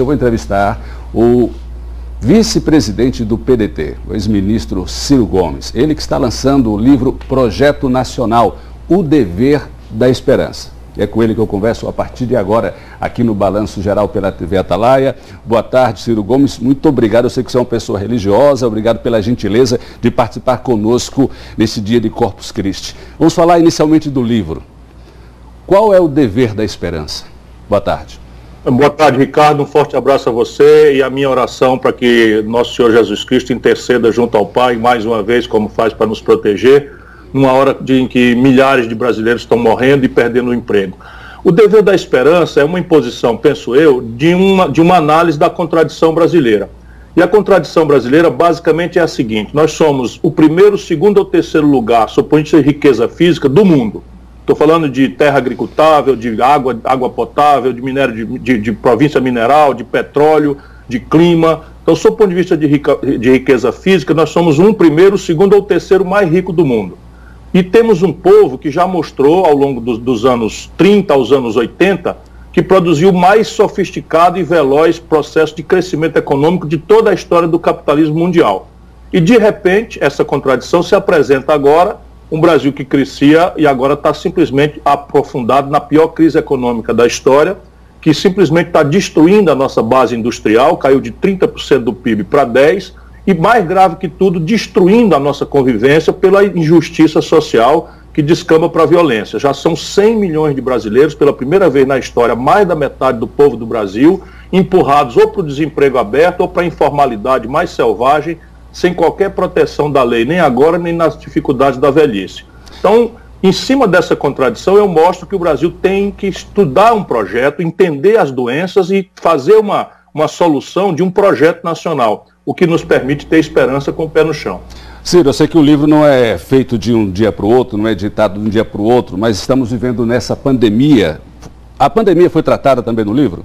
eu vou entrevistar o vice-presidente do PDT, o ex-ministro Ciro Gomes. Ele que está lançando o livro Projeto Nacional, O Dever da Esperança. É com ele que eu converso a partir de agora, aqui no Balanço Geral pela TV Atalaia. Boa tarde, Ciro Gomes. Muito obrigado. Eu sei que você é uma pessoa religiosa. Obrigado pela gentileza de participar conosco nesse dia de Corpus Christi. Vamos falar inicialmente do livro. Qual é o dever da esperança? Boa tarde. Boa tarde, Ricardo. Um forte abraço a você e a minha oração para que nosso Senhor Jesus Cristo interceda junto ao Pai, mais uma vez, como faz para nos proteger, numa hora de, em que milhares de brasileiros estão morrendo e perdendo o emprego. O dever da esperança é uma imposição, penso eu, de uma, de uma análise da contradição brasileira. E a contradição brasileira basicamente é a seguinte: nós somos o primeiro, segundo ou terceiro lugar, de riqueza física, do mundo. Estou falando de terra agricultável, de água, água potável, de minério de, de, de, província mineral, de petróleo, de clima. Então, sob o ponto de vista de, rica, de riqueza física, nós somos um primeiro, segundo ou terceiro mais rico do mundo. E temos um povo que já mostrou ao longo dos, dos anos 30 aos anos 80 que produziu o mais sofisticado e veloz processo de crescimento econômico de toda a história do capitalismo mundial. E de repente, essa contradição se apresenta agora um Brasil que crescia e agora está simplesmente aprofundado na pior crise econômica da história, que simplesmente está destruindo a nossa base industrial, caiu de 30% do PIB para 10%, e mais grave que tudo, destruindo a nossa convivência pela injustiça social que descamba para a violência. Já são 100 milhões de brasileiros, pela primeira vez na história, mais da metade do povo do Brasil, empurrados ou para o desemprego aberto ou para a informalidade mais selvagem, sem qualquer proteção da lei, nem agora, nem nas dificuldades da velhice. Então, em cima dessa contradição, eu mostro que o Brasil tem que estudar um projeto, entender as doenças e fazer uma, uma solução de um projeto nacional, o que nos permite ter esperança com o pé no chão. Ciro, eu sei que o livro não é feito de um dia para o outro, não é editado de um dia para o outro, mas estamos vivendo nessa pandemia. A pandemia foi tratada também no livro?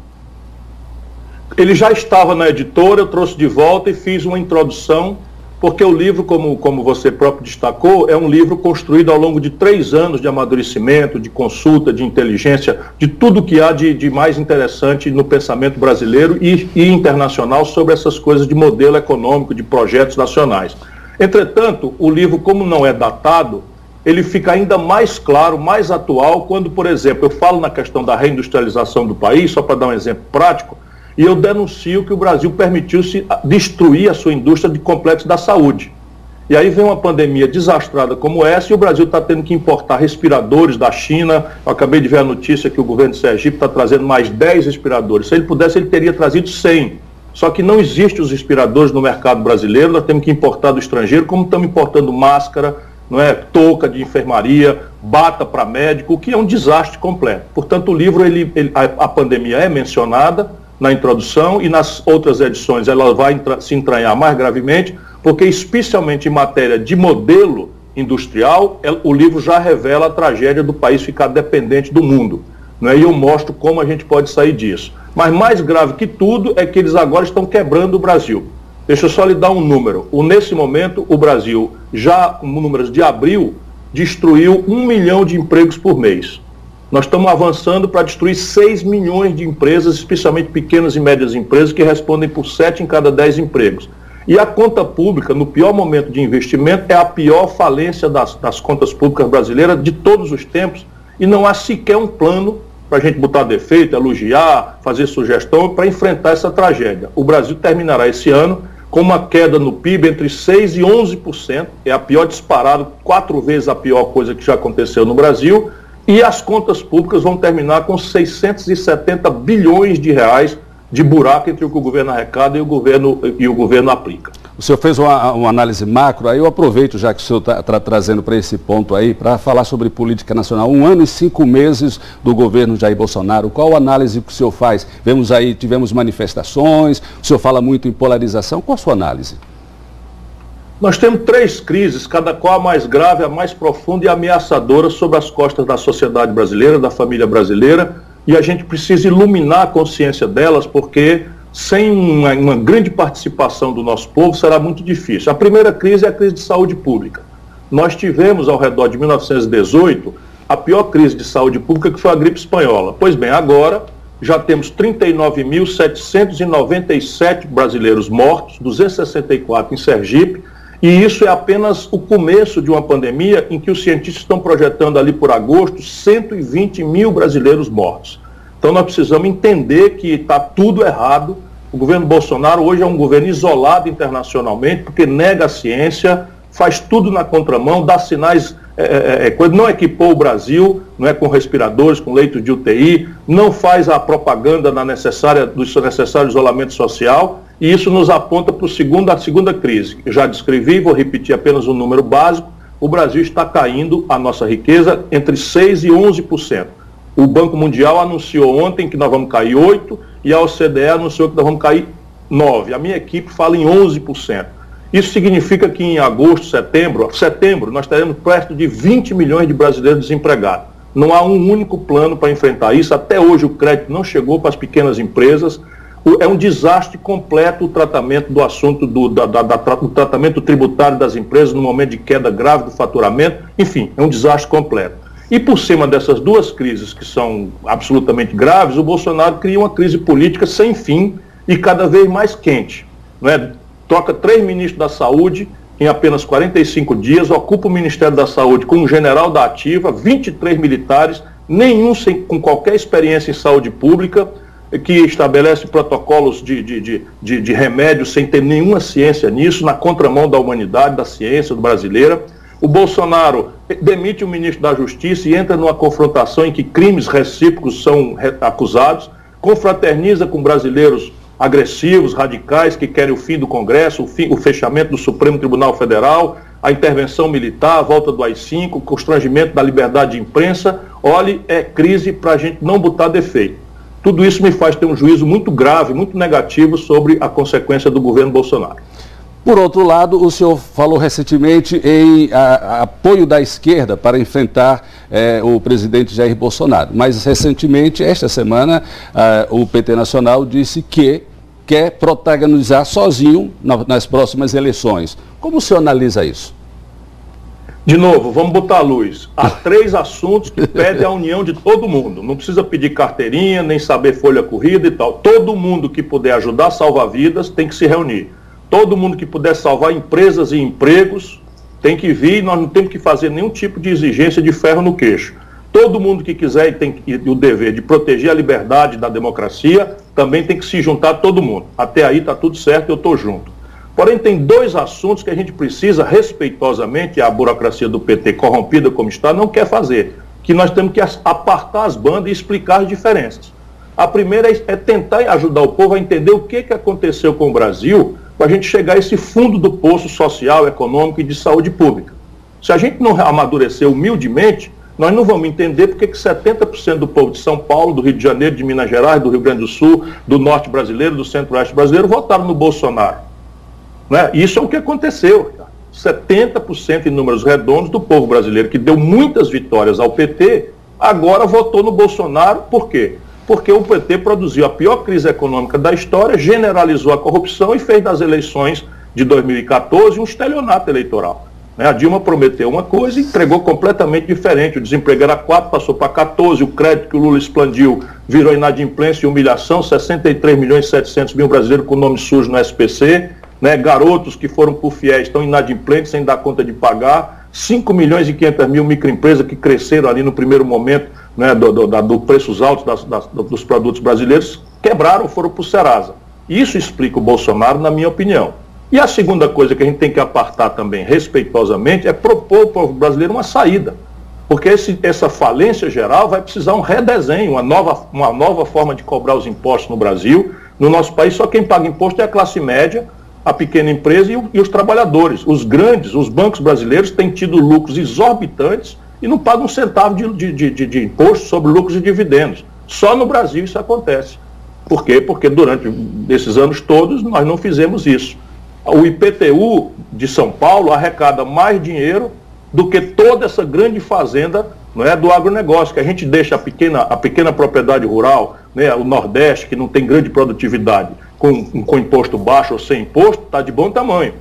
Ele já estava na editora, eu trouxe de volta e fiz uma introdução, porque o livro, como, como você próprio destacou, é um livro construído ao longo de três anos de amadurecimento, de consulta, de inteligência, de tudo que há de, de mais interessante no pensamento brasileiro e, e internacional sobre essas coisas de modelo econômico, de projetos nacionais. Entretanto, o livro, como não é datado, ele fica ainda mais claro, mais atual, quando, por exemplo, eu falo na questão da reindustrialização do país, só para dar um exemplo prático, e eu denuncio que o Brasil permitiu-se destruir a sua indústria de complexo da saúde. E aí vem uma pandemia desastrada como essa e o Brasil está tendo que importar respiradores da China. Eu acabei de ver a notícia que o governo de Sergipe está trazendo mais 10 respiradores. Se ele pudesse, ele teria trazido 100. Só que não existem os respiradores no mercado brasileiro, nós temos que importar do estrangeiro, como estamos importando máscara, não é, touca de enfermaria, bata para médico, o que é um desastre completo. Portanto, o livro, ele, ele a, a pandemia é mencionada, na introdução e nas outras edições ela vai se entranhar mais gravemente, porque especialmente em matéria de modelo industrial, o livro já revela a tragédia do país ficar dependente do mundo. Né? E eu mostro como a gente pode sair disso. Mas mais grave que tudo é que eles agora estão quebrando o Brasil. Deixa eu só lhe dar um número. O, nesse momento, o Brasil, já com números de abril, destruiu um milhão de empregos por mês. Nós estamos avançando para destruir 6 milhões de empresas, especialmente pequenas e médias empresas, que respondem por 7 em cada 10 empregos. E a conta pública, no pior momento de investimento, é a pior falência das, das contas públicas brasileiras de todos os tempos. E não há sequer um plano para a gente botar defeito, elogiar, fazer sugestão para enfrentar essa tragédia. O Brasil terminará esse ano com uma queda no PIB entre 6% e 11%, é a pior disparado, quatro vezes a pior coisa que já aconteceu no Brasil, e as contas públicas vão terminar com 670 bilhões de reais de buraco entre o que o governo arrecada e o governo, e o governo aplica. O senhor fez uma, uma análise macro, aí eu aproveito já que o senhor está tá trazendo para esse ponto aí, para falar sobre política nacional. Um ano e cinco meses do governo Jair Bolsonaro, qual a análise que o senhor faz? Vemos aí, tivemos manifestações, o senhor fala muito em polarização, qual a sua análise? Nós temos três crises, cada qual a mais grave, a mais profunda e ameaçadora sobre as costas da sociedade brasileira, da família brasileira, e a gente precisa iluminar a consciência delas, porque sem uma, uma grande participação do nosso povo será muito difícil. A primeira crise é a crise de saúde pública. Nós tivemos, ao redor de 1918, a pior crise de saúde pública, que foi a gripe espanhola. Pois bem, agora já temos 39.797 brasileiros mortos, 264 em Sergipe, e isso é apenas o começo de uma pandemia em que os cientistas estão projetando ali por agosto 120 mil brasileiros mortos. Então nós precisamos entender que está tudo errado. O governo Bolsonaro hoje é um governo isolado internacionalmente, porque nega a ciência, faz tudo na contramão, dá sinais é, é, é, não equipou o Brasil não é, com respiradores, com leitos de UTI, não faz a propaganda na necessária, do necessário isolamento social, e isso nos aponta para a segunda crise. Eu já descrevi, vou repetir apenas um número básico, o Brasil está caindo a nossa riqueza entre 6% e 11%. O Banco Mundial anunciou ontem que nós vamos cair 8% e a OCDE anunciou que nós vamos cair 9%. A minha equipe fala em 11%. Isso significa que em agosto, setembro, setembro, nós teremos perto de 20 milhões de brasileiros desempregados. Não há um único plano para enfrentar isso. Até hoje o crédito não chegou para as pequenas empresas. É um desastre completo o tratamento do assunto do, da, da, do tratamento tributário das empresas no momento de queda grave do faturamento. Enfim, é um desastre completo. E por cima dessas duas crises que são absolutamente graves, o Bolsonaro cria uma crise política sem fim e cada vez mais quente. É? troca três ministros da Saúde em apenas 45 dias, ocupa o Ministério da Saúde com um general da ativa, 23 militares, nenhum sem, com qualquer experiência em saúde pública, que estabelece protocolos de, de, de, de, de remédios sem ter nenhuma ciência nisso, na contramão da humanidade, da ciência brasileira. O Bolsonaro demite o ministro da Justiça e entra numa confrontação em que crimes recíprocos são acusados, confraterniza com brasileiros agressivos, radicais, que querem o fim do Congresso, o, fim, o fechamento do Supremo Tribunal Federal, a intervenção militar, a volta do AI-5, o constrangimento da liberdade de imprensa. Olhe, é crise para a gente não botar defeito. Tudo isso me faz ter um juízo muito grave, muito negativo sobre a consequência do governo Bolsonaro. Por outro lado, o senhor falou recentemente em a, apoio da esquerda para enfrentar eh, o presidente Jair Bolsonaro. Mas recentemente, esta semana, ah, o PT Nacional disse que quer protagonizar sozinho na, nas próximas eleições. Como o senhor analisa isso? De novo, vamos botar a luz. Há três assuntos que pedem a união de todo mundo. Não precisa pedir carteirinha, nem saber folha corrida e tal. Todo mundo que puder ajudar a salvar vidas tem que se reunir. Todo mundo que puder salvar empresas e empregos tem que vir, nós não temos que fazer nenhum tipo de exigência de ferro no queixo. Todo mundo que quiser e tem o dever de proteger a liberdade da democracia, também tem que se juntar todo mundo. Até aí está tudo certo, eu estou junto. Porém, tem dois assuntos que a gente precisa, respeitosamente, a burocracia do PT, corrompida como está, não quer fazer. Que nós temos que apartar as bandas e explicar as diferenças. A primeira é, é tentar ajudar o povo a entender o que, que aconteceu com o Brasil para a gente chegar a esse fundo do poço social, econômico e de saúde pública. Se a gente não amadurecer humildemente, nós não vamos entender porque que 70% do povo de São Paulo, do Rio de Janeiro, de Minas Gerais, do Rio Grande do Sul, do norte brasileiro, do centro-oeste brasileiro, votaram no Bolsonaro. Né? Isso é o que aconteceu. 70% em números redondos do povo brasileiro, que deu muitas vitórias ao PT, agora votou no Bolsonaro, por quê? porque o PT produziu a pior crise econômica da história, generalizou a corrupção e fez das eleições de 2014 um estelionato eleitoral. Né? A Dilma prometeu uma coisa e entregou completamente diferente. O desemprego era 4, passou para 14, o crédito que o Lula expandiu virou inadimplência e humilhação, 63 milhões e 700 mil brasileiros com nome sujo no SPC, né? garotos que foram por fiéis estão inadimplentes sem dar conta de pagar, 5 milhões e 500 mil microempresas que cresceram ali no primeiro momento né, do, do, do preços altos das, das, dos produtos brasileiros, quebraram, foram para o Serasa. Isso explica o Bolsonaro, na minha opinião. E a segunda coisa que a gente tem que apartar também, respeitosamente, é propor ao povo brasileiro uma saída. Porque esse, essa falência geral vai precisar um redesenho, uma nova, uma nova forma de cobrar os impostos no Brasil. No nosso país, só quem paga imposto é a classe média, a pequena empresa e, e os trabalhadores. Os grandes, os bancos brasileiros têm tido lucros exorbitantes e não paga um centavo de, de, de, de imposto sobre lucros e dividendos. Só no Brasil isso acontece. Por quê? Porque durante esses anos todos nós não fizemos isso. O IPTU de São Paulo arrecada mais dinheiro do que toda essa grande fazenda não é, do agronegócio, que a gente deixa a pequena, a pequena propriedade rural, né, o Nordeste, que não tem grande produtividade, com, com imposto baixo ou sem imposto, está de bom tamanho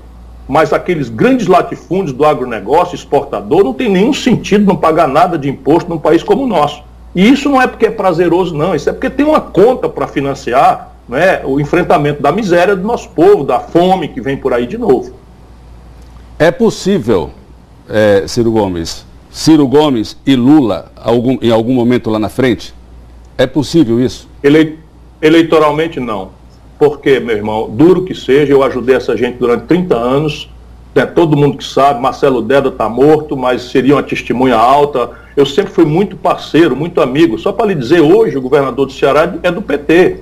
mas aqueles grandes latifúndios do agronegócio exportador não tem nenhum sentido não pagar nada de imposto num país como o nosso. E isso não é porque é prazeroso, não, isso é porque tem uma conta para financiar né, o enfrentamento da miséria do nosso povo, da fome que vem por aí de novo. É possível, é, Ciro Gomes, Ciro Gomes e Lula algum, em algum momento lá na frente? É possível isso? Ele, eleitoralmente, não. Porque, meu irmão, duro que seja, eu ajudei essa gente durante 30 anos. Né, todo mundo que sabe, Marcelo Deda está morto, mas seria uma testemunha alta. Eu sempre fui muito parceiro, muito amigo. Só para lhe dizer, hoje o governador do Ceará é do PT.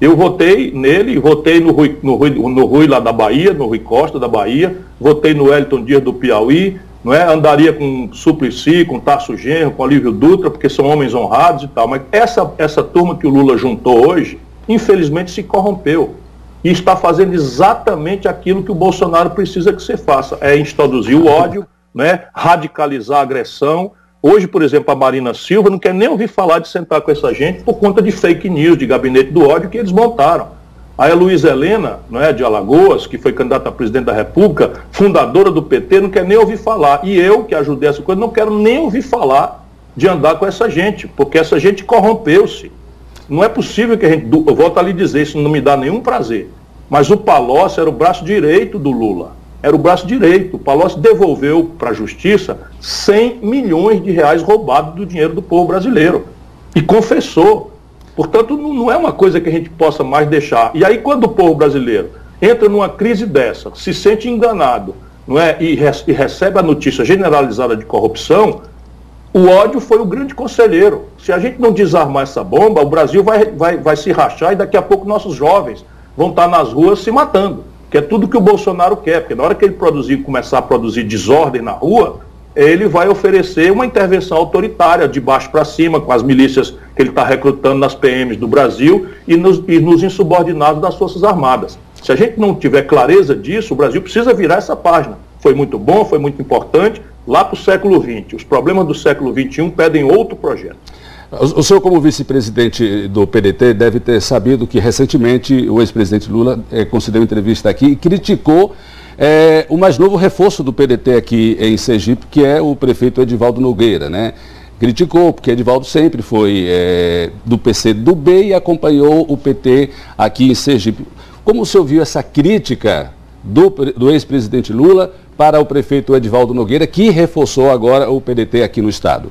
Eu votei nele, votei no Rui, no, Rui, no Rui lá da Bahia, no Rui Costa da Bahia, votei no Wellington Dias do Piauí, não é? Andaria com Suplicy, com Tasso Genro, com Olívio Dutra, porque são homens honrados e tal. Mas essa, essa turma que o Lula juntou hoje, infelizmente se corrompeu. E está fazendo exatamente aquilo que o Bolsonaro precisa que você faça: é introduzir o ódio, né? radicalizar a agressão. Hoje, por exemplo, a Marina Silva não quer nem ouvir falar de sentar com essa gente por conta de fake news, de gabinete do ódio que eles montaram. Aí a Luísa Helena, não é, de Alagoas, que foi candidata a presidente da República, fundadora do PT, não quer nem ouvir falar. E eu, que ajudei essa coisa, não quero nem ouvir falar de andar com essa gente, porque essa gente corrompeu-se. Não é possível que a gente. Eu volto a lhe dizer, isso não me dá nenhum prazer. Mas o Palocci era o braço direito do Lula. Era o braço direito. O Palocci devolveu para a justiça 100 milhões de reais roubados do dinheiro do povo brasileiro. E confessou. Portanto, não é uma coisa que a gente possa mais deixar. E aí, quando o povo brasileiro entra numa crise dessa, se sente enganado não é, e, e recebe a notícia generalizada de corrupção, o ódio foi o grande conselheiro. Se a gente não desarmar essa bomba, o Brasil vai, vai, vai se rachar e daqui a pouco nossos jovens vão estar nas ruas se matando. Que é tudo que o Bolsonaro quer, porque na hora que ele produzir, começar a produzir desordem na rua, ele vai oferecer uma intervenção autoritária, de baixo para cima, com as milícias que ele está recrutando nas PMs do Brasil e nos, e nos insubordinados das Forças Armadas. Se a gente não tiver clareza disso, o Brasil precisa virar essa página. Foi muito bom, foi muito importante, lá para o século XX. Os problemas do século XXI pedem outro projeto. O senhor, como vice-presidente do PDT, deve ter sabido que recentemente o ex-presidente Lula eh, concedeu entrevista aqui e criticou é, o mais novo reforço do PDT aqui em Sergipe, que é o prefeito Edivaldo Nogueira, né? Criticou, porque Edivaldo sempre foi é, do PC do B e acompanhou o PT aqui em Sergipe. Como o senhor viu essa crítica do, do ex-presidente Lula para o prefeito Edivaldo Nogueira, que reforçou agora o PDT aqui no Estado?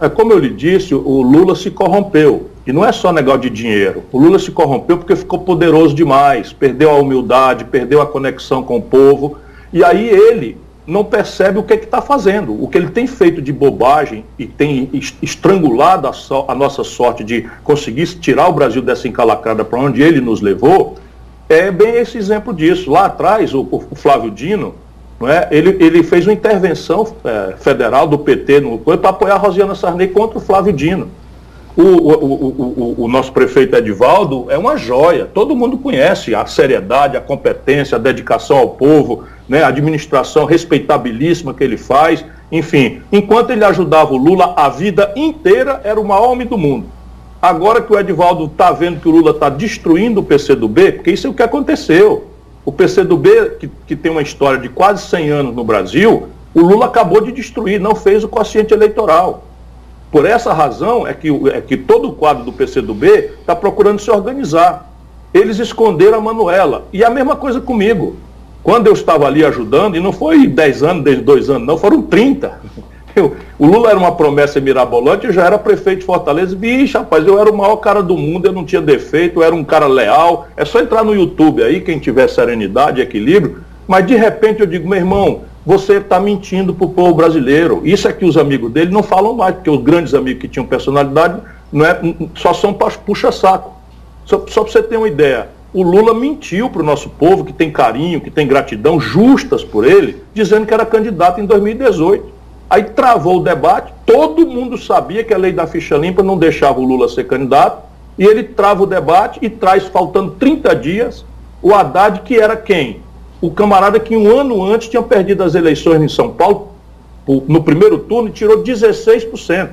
É, como eu lhe disse, o Lula se corrompeu. E não é só negócio de dinheiro. O Lula se corrompeu porque ficou poderoso demais, perdeu a humildade, perdeu a conexão com o povo. E aí ele não percebe o que é está fazendo. O que ele tem feito de bobagem e tem estrangulado a, so, a nossa sorte de conseguir tirar o Brasil dessa encalacrada para onde ele nos levou, é bem esse exemplo disso. Lá atrás, o, o Flávio Dino, não é? ele, ele fez uma intervenção é, federal do PT para apoiar a Rosiana Sarney contra o Flávio Dino. O, o, o, o, nosso prefeito Edivaldo é uma joia, todo mundo conhece a seriedade, a competência, a dedicação ao povo, né, a administração respeitabilíssima que ele faz. Enfim, enquanto ele ajudava o Lula, a vida inteira era o maior homem do mundo. Agora que o Edivaldo está vendo que o Lula está destruindo o PCdoB, porque isso é o que aconteceu. O PCdoB, que, que tem uma história de quase 100 anos no Brasil, o Lula acabou de destruir, não fez o quociente eleitoral. Por essa razão é que, é que todo o quadro do PCdoB está procurando se organizar. Eles esconderam a Manuela. E a mesma coisa comigo. Quando eu estava ali ajudando, e não foi 10 anos, desde dois anos, não, foram 30. Eu, o Lula era uma promessa mirabolante, eu já era prefeito de Fortaleza. Vixe, rapaz, eu era o maior cara do mundo, eu não tinha defeito, eu era um cara leal. É só entrar no YouTube aí, quem tiver serenidade, equilíbrio. Mas de repente eu digo, meu irmão, você está mentindo para o povo brasileiro. Isso é que os amigos dele não falam mais, porque os grandes amigos que tinham personalidade não é, só são puxa-saco. Só, só para você ter uma ideia, o Lula mentiu para o nosso povo, que tem carinho, que tem gratidão justas por ele, dizendo que era candidato em 2018. Aí travou o debate, todo mundo sabia que a lei da ficha limpa não deixava o Lula ser candidato, e ele trava o debate e traz, faltando 30 dias, o Haddad, que era quem? o camarada que um ano antes tinha perdido as eleições em São Paulo, no primeiro turno, e tirou 16%.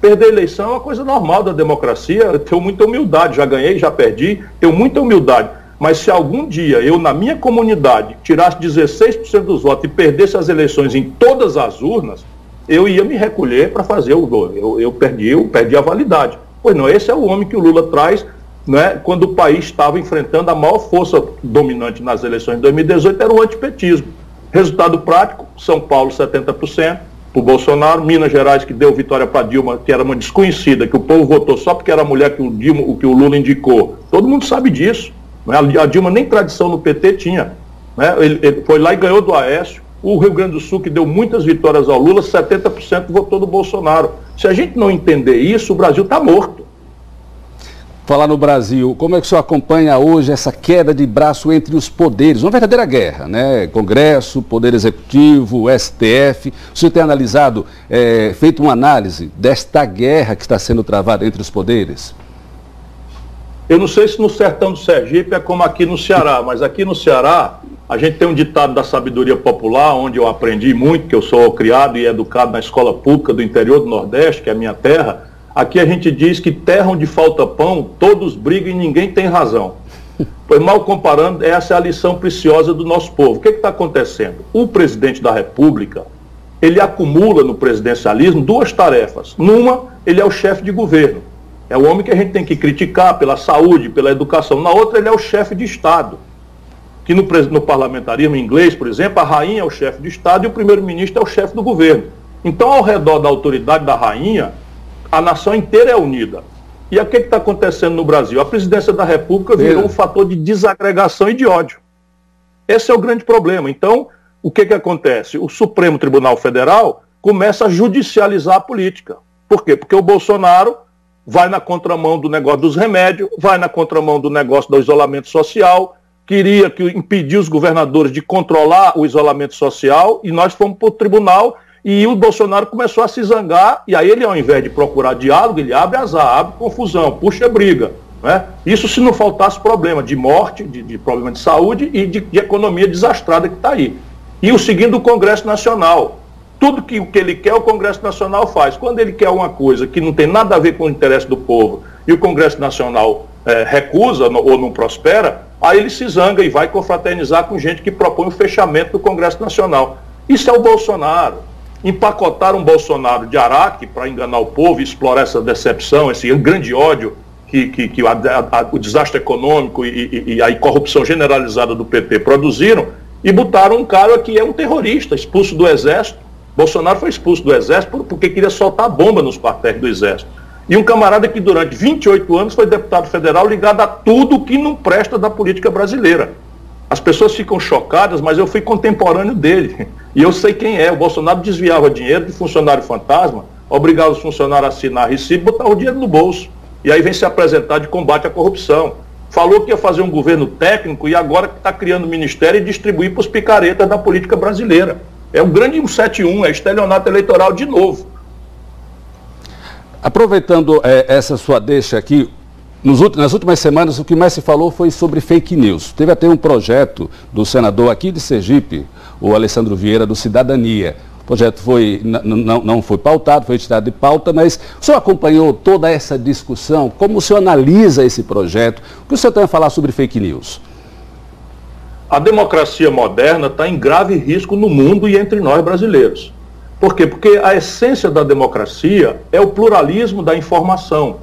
Perder eleição é uma coisa normal da democracia, eu tenho muita humildade, já ganhei, já perdi, tenho muita humildade. Mas se algum dia eu, na minha comunidade, tirasse 16% dos votos e perdesse as eleições em todas as urnas, eu ia me recolher para fazer o gol. Eu, eu, perdi, eu perdi a validade. Pois não, esse é o homem que o Lula traz né, quando o país estava enfrentando a maior força dominante nas eleições de 2018, era o antipetismo. Resultado prático, São Paulo 70%, para o Bolsonaro, Minas Gerais, que deu vitória para Dilma, que era uma desconhecida, que o povo votou só porque era a mulher que o, Dilma, que o Lula indicou. Todo mundo sabe disso. Né? A Dilma nem tradição no PT tinha. Né? Ele, ele foi lá e ganhou do Aécio. O Rio Grande do Sul, que deu muitas vitórias ao Lula, 70% votou do Bolsonaro. Se a gente não entender isso, o Brasil está morto falar no Brasil, como é que o senhor acompanha hoje essa queda de braço entre os poderes? Uma verdadeira guerra, né? Congresso, Poder Executivo, STF. O senhor tem analisado, é, feito uma análise desta guerra que está sendo travada entre os poderes? Eu não sei se no sertão do Sergipe é como aqui no Ceará, mas aqui no Ceará a gente tem um ditado da sabedoria popular, onde eu aprendi muito, que eu sou criado e educado na escola pública do interior do Nordeste, que é a minha terra Aqui a gente diz que terra onde falta pão, todos brigam e ninguém tem razão. Pois mal comparando, essa é a lição preciosa do nosso povo. O que está acontecendo? O presidente da República, ele acumula no presidencialismo duas tarefas. Numa, ele é o chefe de governo. É o homem que a gente tem que criticar pela saúde, pela educação. Na outra, ele é o chefe de Estado. Que no, no parlamentarismo inglês, por exemplo, a rainha é o chefe de Estado e o primeiro-ministro é o chefe do governo. Então, ao redor da autoridade da rainha, a nação inteira é unida. E o que está acontecendo no Brasil? A presidência da República virou um fator de desagregação e de ódio. Esse é o grande problema. Então, o que, que acontece? O Supremo Tribunal Federal começa a judicializar a política. Por quê? Porque o Bolsonaro vai na contramão do negócio dos remédios, vai na contramão do negócio do isolamento social, queria que impedir os governadores de controlar o isolamento social, e nós fomos para o tribunal e o Bolsonaro começou a se zangar, e aí ele, ao invés de procurar diálogo, ele abre azar, abre confusão, puxa briga. Né? Isso se não faltasse problema de morte, de, de problema de saúde e de, de economia desastrada que está aí. E o seguindo o Congresso Nacional. Tudo que, que ele quer, o Congresso Nacional faz. Quando ele quer uma coisa que não tem nada a ver com o interesse do povo e o Congresso Nacional é, recusa ou não prospera, aí ele se zanga e vai confraternizar com gente que propõe o fechamento do Congresso Nacional. Isso é o Bolsonaro empacotaram Bolsonaro de Araque para enganar o povo, explorar essa decepção, esse grande ódio que, que, que a, a, o desastre econômico e, e, e, a corrupção generalizada do PT produziram, e botaram um cara que é um terrorista, expulso do Exército. Bolsonaro foi expulso do Exército porque queria soltar bomba nos quartéis do Exército. E um camarada que durante 28 anos foi deputado federal ligado a tudo que não presta da política brasileira. As pessoas ficam chocadas, mas eu fui contemporâneo dele. E eu sei quem é. O Bolsonaro desviava dinheiro de funcionário fantasma, obrigava os funcionários a assinar recibo e botar o dinheiro no bolso. E aí vem se apresentar de combate à corrupção. Falou que ia fazer um governo técnico e agora está criando ministério e distribuir para os picaretas da política brasileira. É um grande 171, é estelionato eleitoral de novo. Aproveitando é, essa sua deixa aqui, nas últimas semanas, o que mais se falou foi sobre fake news. Teve até um projeto do senador aqui de Sergipe, o Alessandro Vieira, do Cidadania. O projeto foi, não, não foi pautado, foi tirado de pauta, mas o senhor acompanhou toda essa discussão? Como o senhor analisa esse projeto? O que o senhor tem a falar sobre fake news? A democracia moderna está em grave risco no mundo e entre nós brasileiros. Por quê? Porque a essência da democracia é o pluralismo da informação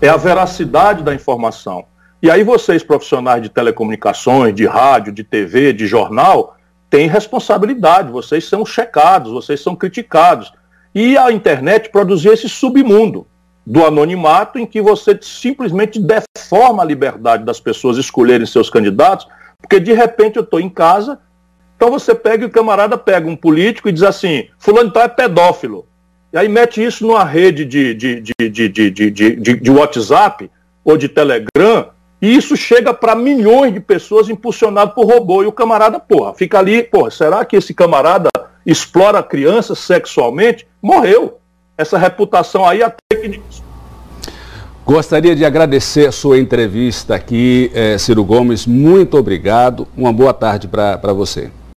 é a veracidade da informação. E aí vocês, profissionais de telecomunicações, de rádio, de TV, de jornal, têm responsabilidade, vocês são checados, vocês são criticados. E a internet produziu esse submundo do anonimato em que você simplesmente deforma a liberdade das pessoas escolherem seus candidatos, porque de repente eu estou em casa, então você pega e o camarada pega um político e diz assim, fulano então é pedófilo. E aí mete isso numa rede de, de, de, de, de, de, de, de WhatsApp ou de Telegram, e isso chega para milhões de pessoas impulsionado por robô. E o camarada, porra, fica ali, porra, será que esse camarada explora crianças sexualmente? Morreu. Essa reputação aí até que. Gostaria de agradecer a sua entrevista aqui, eh, Ciro Gomes. Muito obrigado. Uma boa tarde para você.